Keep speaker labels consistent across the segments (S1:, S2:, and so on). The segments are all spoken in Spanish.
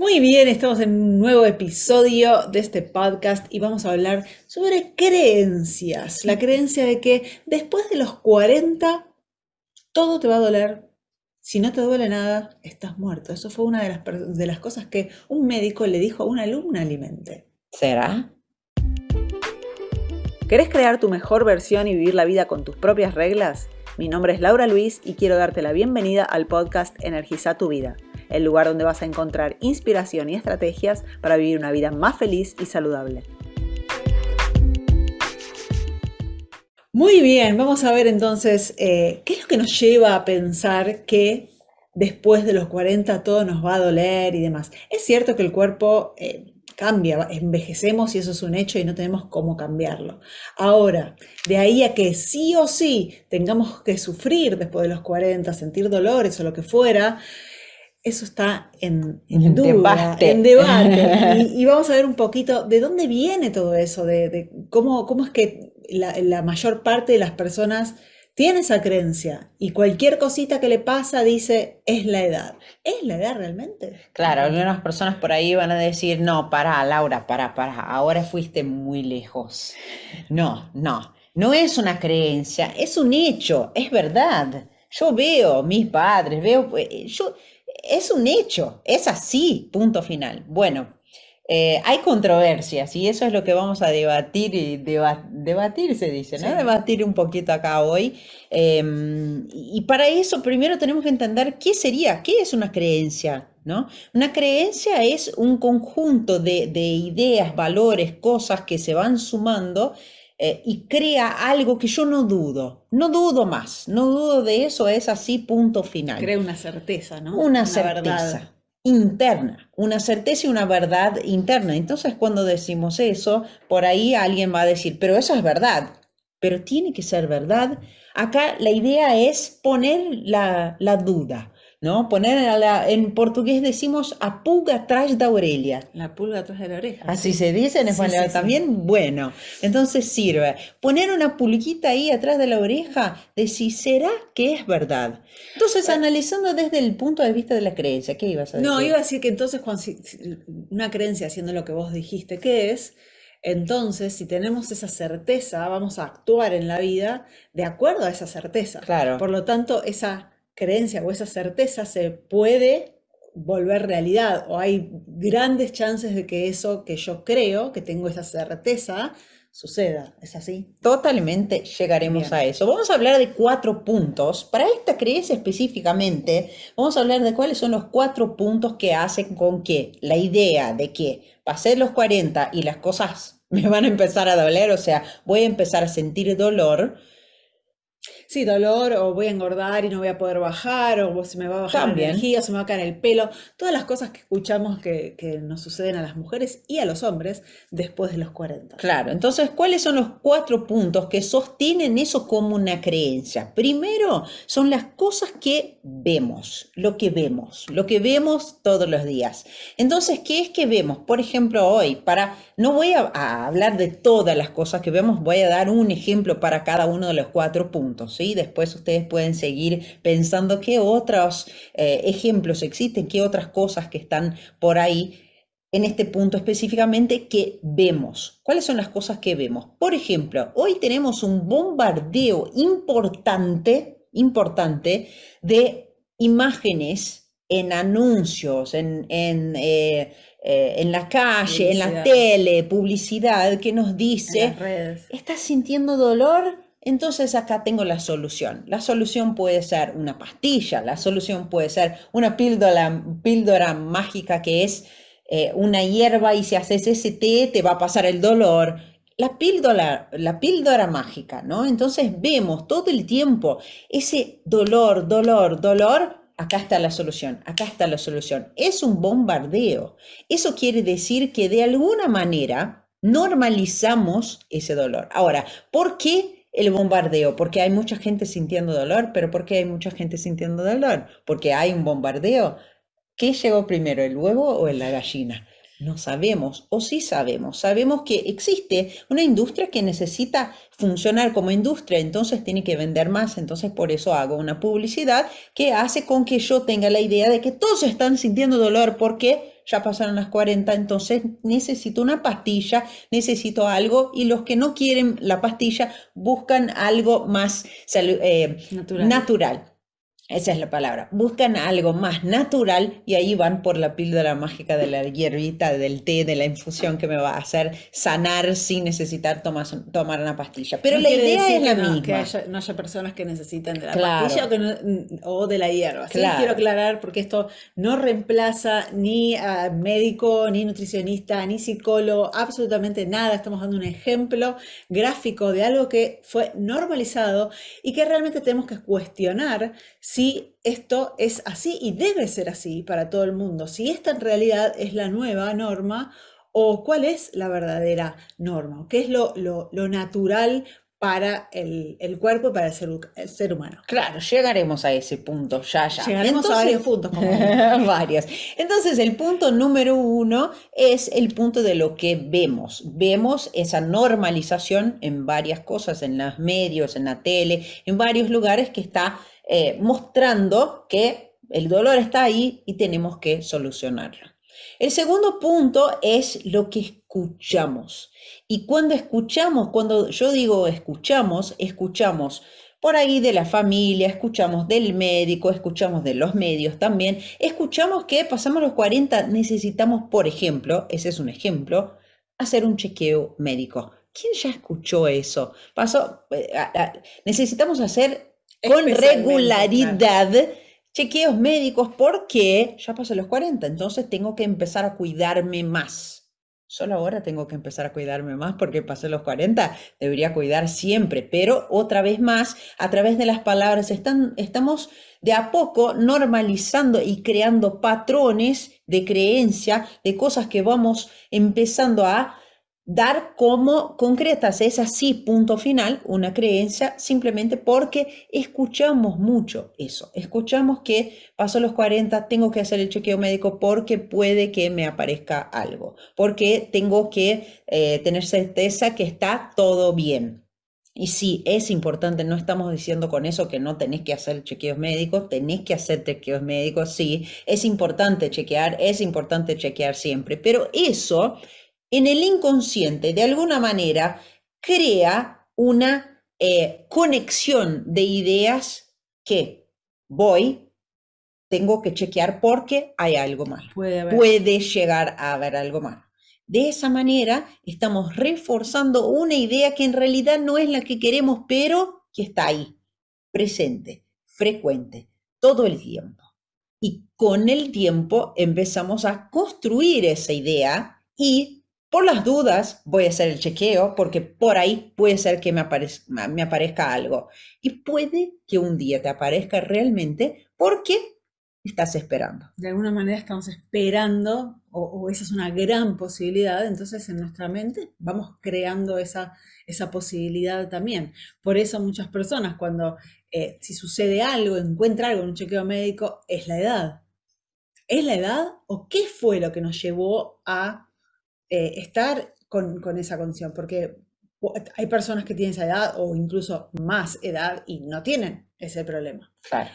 S1: Muy bien, estamos en un nuevo episodio de este podcast y vamos a hablar sobre creencias. La creencia de que después de los 40 todo te va a doler. Si no te duele nada, estás muerto. Eso fue una de las, de las cosas que un médico le dijo a una alumna alimente.
S2: ¿Será?
S1: ¿Querés crear tu mejor versión y vivir la vida con tus propias reglas? Mi nombre es Laura Luis y quiero darte la bienvenida al podcast Energiza tu vida el lugar donde vas a encontrar inspiración y estrategias para vivir una vida más feliz y saludable. Muy bien, vamos a ver entonces eh, qué es lo que nos lleva a pensar que después de los 40 todo nos va a doler y demás. Es cierto que el cuerpo eh, cambia, envejecemos y eso es un hecho y no tenemos cómo cambiarlo. Ahora, de ahí a que sí o sí tengamos que sufrir después de los 40, sentir dolores o lo que fuera, eso está en, debate. En debate. Y, vamos a ver un poquito de dónde viene todo eso, de, cómo, cómo, es que la, mayor parte de las personas tiene esa creencia y cualquier cosita que le pasa dice, es la edad. ¿Es la edad realmente?
S2: Claro, algunas personas por ahí van a decir, no, para, Laura, para, para, ahora fuiste muy lejos. No, no, no es una creencia, es un hecho, es verdad. Yo veo mis padres, veo, eh, yo es un hecho, es así, punto final. Bueno, eh, hay controversias y eso es lo que vamos a debatir y debatir se dice, ¿no? Debatir un poquito acá hoy. Em, y para eso primero tenemos que entender qué sería, qué es una creencia, ¿no? Una creencia es un conjunto de, de ideas, valores, cosas que se van sumando eh, y crea algo que yo no dudo, no dudo más, no dudo de eso, es así, punto final.
S1: Crea una certeza, ¿no?
S2: Una, certeza interna, una certeza y una verdad interna. Entonces cuando decimos eso, por ahí alguien va a decir, pero eso es verdad, pero tiene que ser verdad. Acá la idea es poner la, la duda. ¿No? Poner en portugués decimos a pulga atrás de Aurelia.
S1: La pulga atrás de la oreja.
S2: Así se dice en español también. Bueno, entonces sirve. Poner una pulguita ahí atrás de la oreja, decir, ¿será que es verdad? Entonces, analizando desde el punto de vista de la creencia, ¿qué ibas a decir?
S1: No, iba a decir que entonces, cuando una creencia haciendo lo que vos dijiste que es, entonces, si tenemos esa certeza, vamos a actuar en la vida de acuerdo a esa certeza.
S2: Claro.
S1: Por lo tanto, esa creencia o esa certeza se puede volver realidad o hay grandes chances de que eso que yo creo, que tengo esa certeza, suceda. ¿Es así?
S2: Totalmente llegaremos a eso. Vamos a hablar de cuatro puntos. Para esta creencia específicamente, vamos a hablar de cuáles son los cuatro puntos que hacen con que la idea de que pasé los 40 y las cosas me van a empezar a doler, o sea, voy a empezar a sentir dolor,
S1: Sí, dolor, o voy a engordar y no voy a poder bajar, o se me va a bajar la energía, se me va a caer el pelo. Todas las cosas que escuchamos que, nos suceden a las mujeres y a los hombres después de los 40.
S2: Claro, entonces, ¿cuáles son los cuatro puntos que sostienen eso como una creencia? Primero, son las cosas que vemos, lo que vemos, lo que vemos todos los días. Entonces, ¿qué es que vemos? Por ejemplo, hoy, para, no voy a, a hablar de todas las cosas que vemos, voy a dar un ejemplo para cada uno de los cuatro puntos. ¿Sí? Después ustedes pueden seguir pensando qué otros eh, ejemplos existen, qué otras cosas que están por ahí en este punto específicamente que vemos. ¿Cuáles son las cosas que vemos? Por ejemplo, hoy tenemos un bombardeo importante, importante de imágenes en anuncios, en, en, eh, eh, en la calle, en la tele, publicidad que nos dice, ¿estás sintiendo dolor? Entonces acá tengo la solución. La solución puede ser una pastilla, la solución puede ser una píldora, píldora mágica que es eh, una hierba y si haces ese té te va a pasar el dolor. La píldora, la píldora mágica, ¿no? Entonces vemos todo el tiempo ese dolor, dolor, dolor. Acá está la solución, acá está la solución. Es un bombardeo. Eso quiere decir que de alguna manera normalizamos ese dolor. Ahora, ¿por qué? El bombardeo, porque hay mucha gente sintiendo dolor, pero ¿por qué hay mucha gente sintiendo dolor? Porque hay un bombardeo. ¿Qué llegó primero, el huevo o la gallina? No sabemos, o sí sabemos. Sabemos que existe una industria que necesita funcionar como industria, entonces tiene que vender más, entonces por eso hago una publicidad que hace con que yo tenga la idea de que todos están sintiendo dolor porque ya pasaron las 40, entonces necesito una pastilla, necesito algo y los que no quieren la pastilla buscan algo más eh, natural. natural. Esa es la palabra. Buscan algo más natural y ahí van por la píldora mágica de la hierbita, del té, de la infusión que me va a hacer sanar sin necesitar tomar, tomar una pastilla. Pero la idea es la misma.
S1: Que no haya personas que necesiten de la pastilla o, de la hierba. Sí, quiero aclarar porque esto no reemplaza ni a médico, ni nutricionista, ni psicólogo, absolutamente nada. Estamos dando un ejemplo gráfico de algo que fue normalizado y que realmente tenemos que cuestionar si si esto es así y debe ser así para todo el mundo, si esta en realidad es la nueva norma o cuál es la verdadera norma, qué es lo, natural para el, cuerpo y para el ser, humano.
S2: Claro, llegaremos a ese punto, ya, ya.
S1: Llegaremos a varios puntos. Como...
S2: varios. Entonces, el punto número uno es el punto de lo que vemos. Vemos esa normalización en varias cosas, en los medios, en la tele, en varios lugares que está eh, mostrando que el dolor está ahí y tenemos que solucionarlo. El segundo punto es lo que escuchamos. Y cuando escuchamos, cuando yo digo escuchamos, escuchamos por ahí de la familia, escuchamos del médico, escuchamos de los medios también, escuchamos que pasamos los 40, necesitamos, por ejemplo, ese es un ejemplo, hacer un chequeo médico. ¿Quién ya escuchó eso? Eh, necesitamos hacer con regularidad chequeos médicos porque ya pasé los 40, entonces tengo que empezar a cuidarme más. Solo ahora tengo que empezar a cuidarme más porque pasé los 40, debería cuidar siempre, pero otra vez más, a través de las palabras, están, estamos de a poco normalizando y creando patrones de creencia, de cosas que vamos empezando a dar como concretas, es así, punto final, una creencia, simplemente porque escuchamos mucho eso. Escuchamos que paso los 40, tengo que hacer el chequeo médico porque puede que me aparezca algo, porque tengo que eh, tener certeza que está todo bien. Y sí, es importante, no estamos diciendo con eso que no tenés que hacer chequeos médicos, tenés que hacer chequeos médicos, sí, es importante chequear, es importante chequear siempre, pero eso en el inconsciente, de alguna manera, crea una eh, conexión de ideas que voy, tengo que chequear porque hay algo mal. Puede, llegar a haber algo mal. De esa manera estamos reforzando una idea que en realidad no es la que queremos, pero que está ahí, presente, frecuente, todo el tiempo. Y con el tiempo empezamos a construir esa idea y por las dudas voy a hacer el chequeo porque por ahí puede ser que me, aparezca, algo. Y puede que un día te aparezca realmente porque estás esperando.
S1: De alguna manera estamos esperando, o, esa es una gran posibilidad, entonces en nuestra mente vamos creando esa, esa posibilidad también. Por eso muchas personas cuando, eh, si sucede algo, encuentra algo en un chequeo médico, es la edad. ¿Es la edad o qué fue lo que nos llevó a eh, estar con, esa condición, porque hay personas que tienen esa edad o incluso más edad y no tienen ese problema.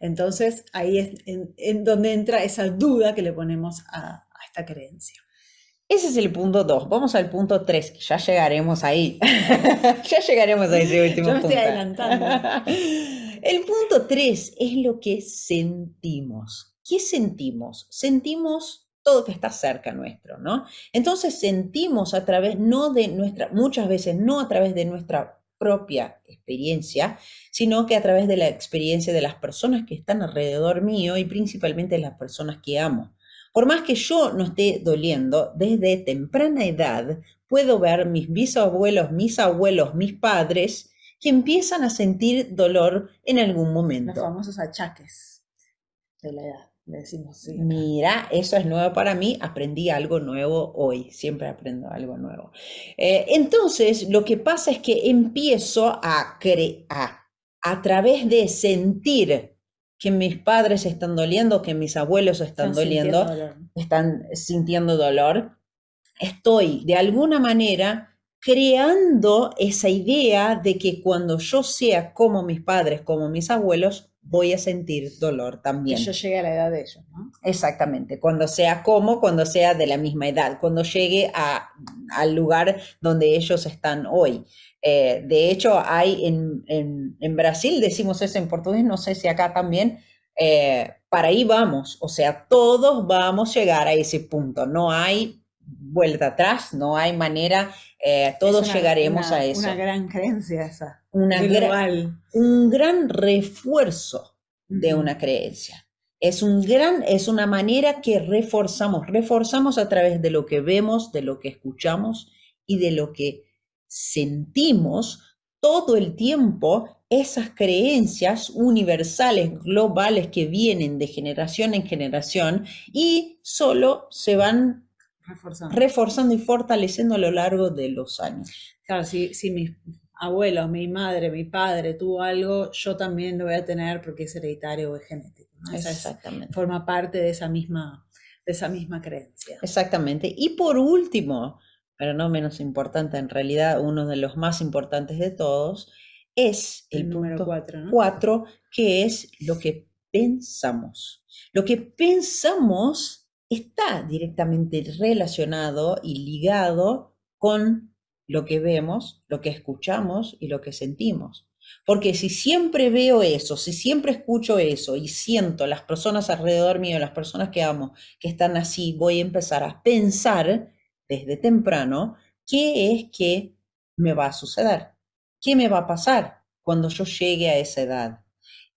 S1: Entonces ahí es en, donde entra esa duda que le ponemos a, esta creencia.
S2: Ese es el punto 2. Vamos al punto 3. Ya llegaremos ahí. ya llegaremos a ese último Yo me
S1: estoy adelantando.
S2: el punto 3 es lo que sentimos. ¿Qué sentimos? Sentimos todo que está cerca nuestro, ¿no? Entonces sentimos a través, no de nuestra, muchas veces no a través de nuestra propia experiencia, sino que a través de la experiencia de las personas que están alrededor mío y principalmente las personas que amo. Por más que yo no esté doliendo, desde temprana edad puedo ver mis bisabuelos, mis abuelos, mis padres que empiezan a sentir dolor en algún momento.
S1: Los famosos achaques de la edad decimos,
S2: Mira, eso es nuevo para mí, aprendí algo nuevo hoy, siempre aprendo algo nuevo. Eh, entonces, lo que pasa es que empiezo a crear, a través de sentir que mis padres están doliendo, que mis abuelos están, doliendo, están sintiendo dolor, estoy de alguna manera creando esa idea de que cuando yo sea como mis padres, como mis abuelos, voy a sentir dolor también.
S1: Que yo llegue a la edad de ellos, ¿no?
S2: Exactamente, cuando sea como, cuando sea de la misma edad, cuando llegue a, al lugar donde ellos están hoy. Eh, de hecho, hay en, en, en, Brasil, decimos eso en portugués, no sé si acá también, eh, para ahí vamos, o sea, todos vamos a llegar a ese punto, no hay vuelta atrás, no hay manera, eh, todos
S1: una,
S2: llegaremos
S1: una,
S2: a eso.
S1: Una gran creencia esa.
S2: Una
S1: gran,
S2: un gran refuerzo de una creencia. Es, un gran, es una manera que reforzamos, reforzamos a través de lo que vemos, de lo que escuchamos y de lo que sentimos todo el tiempo esas creencias universales, globales que vienen de generación en generación y solo se van
S1: Reforzando.
S2: reforzando y fortaleciendo a lo largo de los años.
S1: Claro, si, si mis abuelos, mi madre, mi padre tuvo algo, yo también lo voy a tener porque es hereditario o es genético. ¿no? Esa es-
S2: Exactamente.
S1: forma parte de esa misma, de esa misma creencia.
S2: Exactamente. Y por último, pero no menos importante, en realidad uno de los más importantes de todos, es el,
S1: El número
S2: punto
S1: cuatro, ¿no?
S2: cuatro, que es lo que pensamos. Lo que pensamos está directamente relacionado y ligado con lo que vemos, lo que escuchamos y lo que sentimos. Porque si siempre veo eso, si siempre escucho eso y siento las personas alrededor mío, las personas que amo, que están así, voy a empezar a pensar desde temprano qué es que me va a suceder, qué me va a pasar cuando yo llegue a esa edad.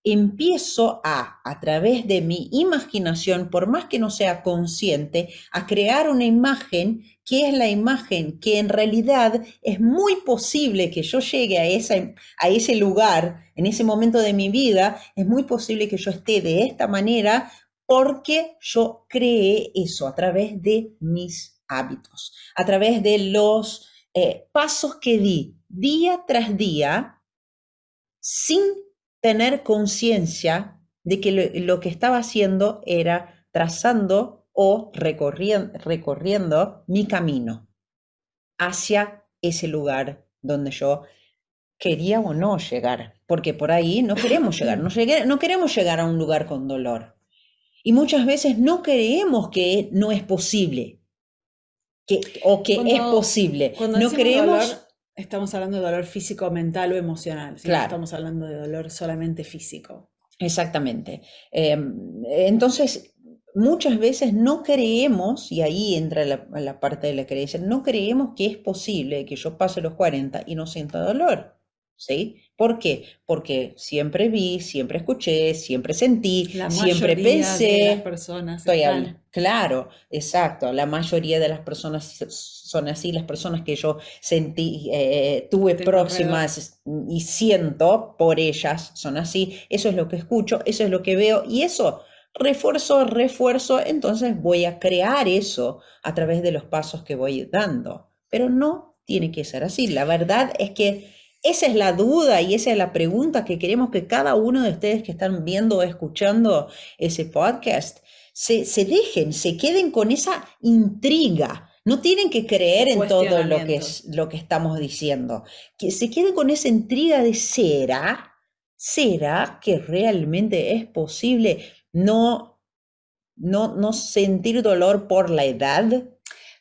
S2: Empiezo a, a través de mi imaginación, por más que no sea consciente, a crear una imagen que es la imagen que en realidad es muy posible que yo llegue a, esa, a ese lugar, en ese momento de mi vida, es muy posible que yo esté de esta manera porque yo creé eso a través de mis hábitos, a través de los eh, pasos que di día tras día sin tener conciencia de que lo, lo, que estaba haciendo era trazando o recorriendo, recorriendo mi camino hacia ese lugar donde yo quería o no llegar, porque por ahí no queremos llegar, no, llegué, no queremos llegar a un lugar con dolor. Y muchas veces no creemos que no es posible, que, o que
S1: Cuando-
S2: es posible. No creemos...
S1: dolor, estamos hablando de dolor físico, mental o emocional. no
S2: Claro.
S1: estamos hablando de dolor solamente físico.
S2: Exactamente. Eh, entonces, muchas veces no creemos, y ahí entra la, la parte de la creencia, no creemos que es posible que yo pase los 40 y no sienta dolor. ¿Sí? ¿Por qué? Porque siempre vi, siempre escuché, siempre sentí,
S1: La
S2: siempre
S1: mayoría de
S2: pensé.
S1: las personas
S2: Estoy. Claro, exacto. La mayoría de las personas son así, las personas que yo sentí, eh, tuve próximas y siento por ellas son así. Eso es lo que escucho, eso es lo que veo y eso refuerzo, refuerzo, entonces voy a crear eso a través de los pasos que voy dando. Pero no tiene que ser así. La verdad es que esa es la duda y esa es la pregunta que queremos que cada uno de ustedes que están viendo o escuchando ese podcast se, se dejen, se queden con esa intriga. No tienen que creer en todo lo que, es, lo que estamos diciendo. Que se queden con esa intriga de ¿será? ¿Será que realmente es posible no, no, no sentir dolor por la edad?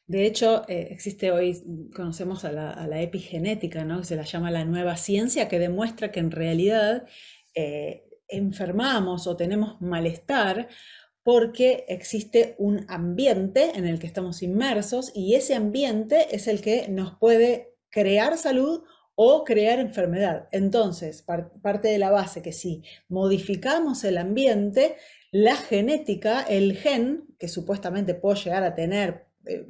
S1: De hecho, eh, existe hoy, conocemos a la, a la epigenética, ¿no? Que se la llama la nueva ciencia, que demuestra que en realidad eh, enfermamos o tenemos malestar porque existe un ambiente en el que estamos inmersos y ese ambiente es el que nos puede crear salud o crear enfermedad. Entonces, par- parte de la base que si modificamos el ambiente, la genética, el gen que supuestamente puedo llegar a tener eh,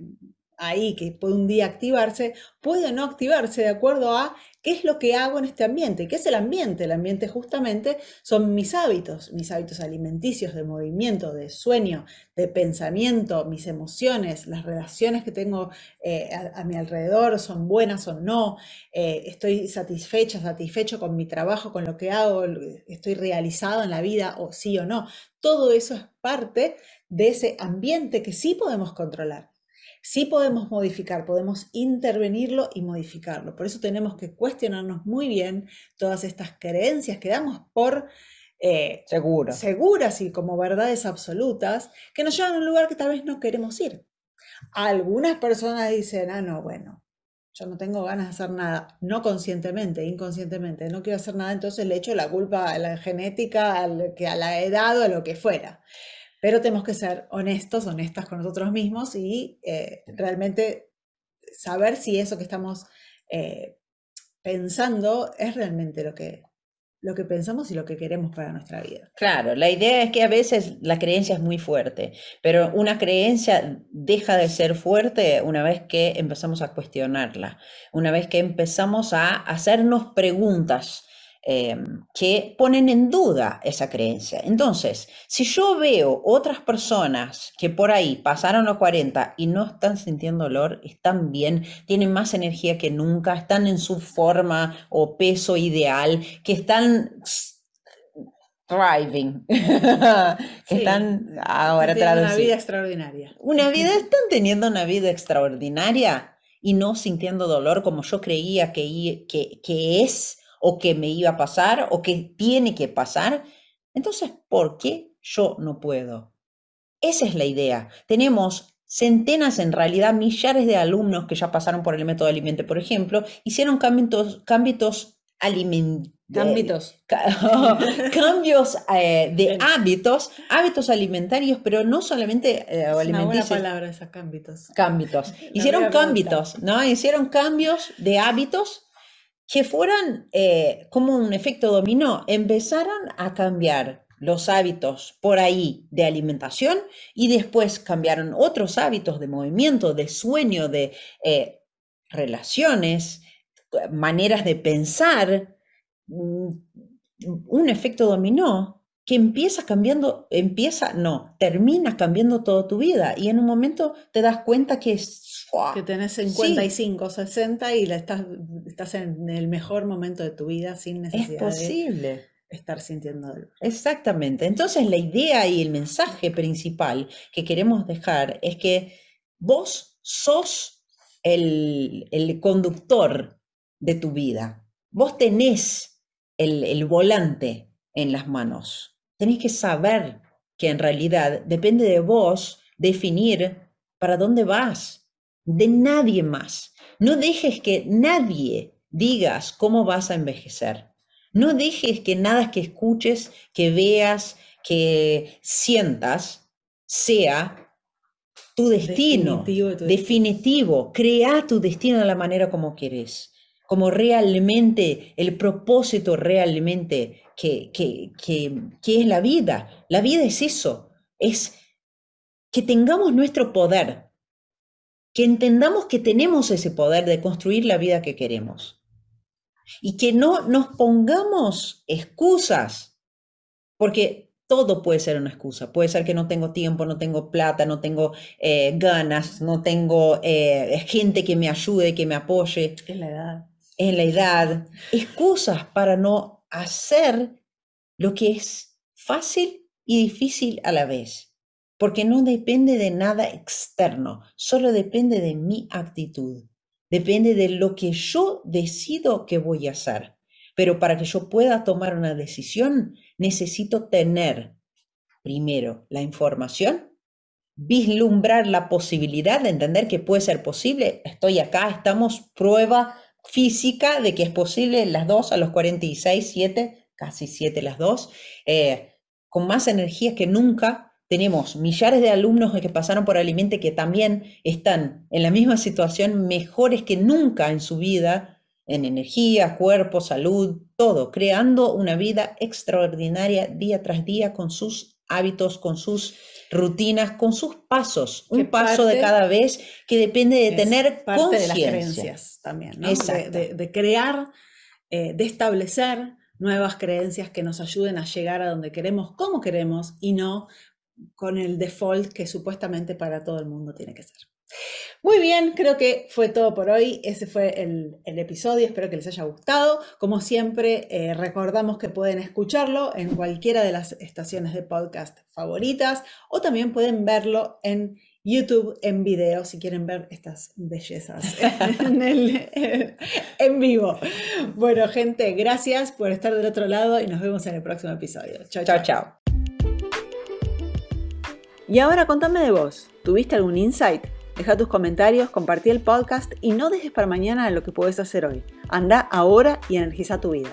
S1: ahí, que puede un día activarse, puede no activarse de acuerdo a qué es lo que hago en este ambiente. ¿Qué es el ambiente? El ambiente justamente son mis hábitos, mis hábitos alimenticios, de movimiento, de sueño, de pensamiento, mis emociones, las relaciones que tengo eh, a, a mi alrededor, son buenas o no, eh, estoy satisfecha, satisfecho con mi trabajo, con lo que hago, estoy realizado en la vida o sí o no. Todo eso es parte de ese ambiente que sí podemos controlar. Sí podemos modificar, podemos intervenirlo y modificarlo. Por eso tenemos que cuestionarnos muy bien todas estas creencias que damos por eh,
S2: Seguro.
S1: seguras y como verdades absolutas que nos llevan a un lugar que tal vez no queremos ir. Algunas personas dicen, ah, no, bueno, yo no tengo ganas de hacer nada, no conscientemente, inconscientemente, no quiero hacer nada, entonces le echo la culpa a la genética, al- que a la edad o a lo que fuera. Pero tenemos que ser honestos, honestas con nosotros mismos y eh, realmente saber si eso que estamos eh, pensando es realmente lo que, lo que pensamos y lo que queremos para nuestra vida.
S2: Claro, la idea es que a veces la creencia es muy fuerte, pero una creencia deja de ser fuerte una vez que empezamos a cuestionarla, una vez que empezamos a hacernos preguntas eh, que ponen en duda esa creencia. Entonces, si yo veo otras personas que por ahí pasaron los 40 y no están sintiendo dolor, están bien, tienen más energía que nunca, están en su forma o peso ideal, que están thriving, que
S1: Sí,
S2: están ahora
S1: Tienen una vida extraordinaria.
S2: Una vida, están teniendo una vida extraordinaria y no sintiendo dolor como yo creía que, que es o que me iba a pasar o que tiene que pasar. Entonces, ¿por qué yo no puedo? Esa es la idea. Tenemos centenas, en realidad millares de alumnos que ya pasaron por el método Alimente, por ejemplo, hicieron cambios, cambios alimentarios. Cambios eh, de
S1: Bien.
S2: hábitos, hábitos alimentarios, pero no solamente eh,
S1: Es una buena
S2: alimenticios,
S1: palabra esa,
S2: Hicieron cambios, ¿no? Hicieron cambios de hábitos que fueran eh, como un efecto dominó. Empezaron a cambiar los hábitos por ahí de alimentación y después cambiaron otros hábitos de movimiento, de sueño, de eh, relaciones, maneras de pensar, mm, un efecto dominó que empieza cambiando, empieza, no, termina cambiando toda tu vida y en un momento te das cuenta que es.
S1: Que tenés
S2: Sí.
S1: 55, 60 y la estás, estás en el mejor momento de tu vida sin
S2: es
S1: necesidad de
S2: posible.
S1: estar sintiendo dolor.
S2: Exactamente. Entonces la idea y el mensaje principal que queremos dejar es que vos sos el, el conductor de tu vida. Vos tenés el, el volante en las manos. Tenés que saber que en realidad depende de vos definir para dónde vas, de nadie más. No dejes que nadie digas cómo vas a envejecer. No dejes que nada que escuches, que veas, que sientas sea tu destino
S1: Definitivo.
S2: Crea tu destino de la manera como quieres, como realmente, el propósito realmente que, que, que, que es la vida. La vida es eso, es que tengamos nuestro poder, que entendamos que tenemos ese poder de construir la vida que queremos y que no nos pongamos excusas, porque todo puede ser una excusa. Puede ser que no tengo tiempo, no tengo plata, no tengo eh, ganas, no tengo eh, gente que me ayude, que me apoye
S1: Es la edad.
S2: En la edad. Excusas para no hacer lo que es fácil y difícil a la vez. Porque no depende de nada externo, solo depende de mi actitud. Depende de lo que yo decido que voy a hacer. Pero para que yo pueda tomar una decisión, necesito tener primero la información, vislumbrar la posibilidad de entender que puede ser posible. Estoy acá, estamos prueba física de que es posible las dos a los 46, 7, casi 7 las dos, eh, con más energía que nunca. Tenemos millares de alumnos que pasaron por Alimente que también están en la misma situación, mejores que nunca en su vida, en energía, cuerpo, salud, todo, creando una vida extraordinaria día tras día con sus hábitos, con sus rutinas, con sus pasos, un paso de cada vez que depende de tener
S1: parte de las
S2: conciencia.
S1: creencias también, ¿no? De, de- de crear, eh, de establecer nuevas creencias que nos ayuden a llegar a donde queremos, como queremos, y no con el default que supuestamente para todo el mundo tiene que ser. Muy bien, creo que fue todo por hoy. Ese fue el, el episodio. Espero que les haya gustado. Como siempre, eh, recordamos que pueden escucharlo en cualquiera de las estaciones de podcast favoritas o también pueden verlo en YouTube en video si quieren ver estas bellezas en, el- en vivo. Bueno, gente, gracias por estar del otro lado y nos vemos en el próximo episodio. Chao,
S2: Chao, chao.
S1: Y ahora contame de vos. ¿Tuviste algún insight? Deja tus comentarios, compartí el podcast y no dejes para mañana lo que puedes hacer hoy. Anda ahora y energiza tu vida.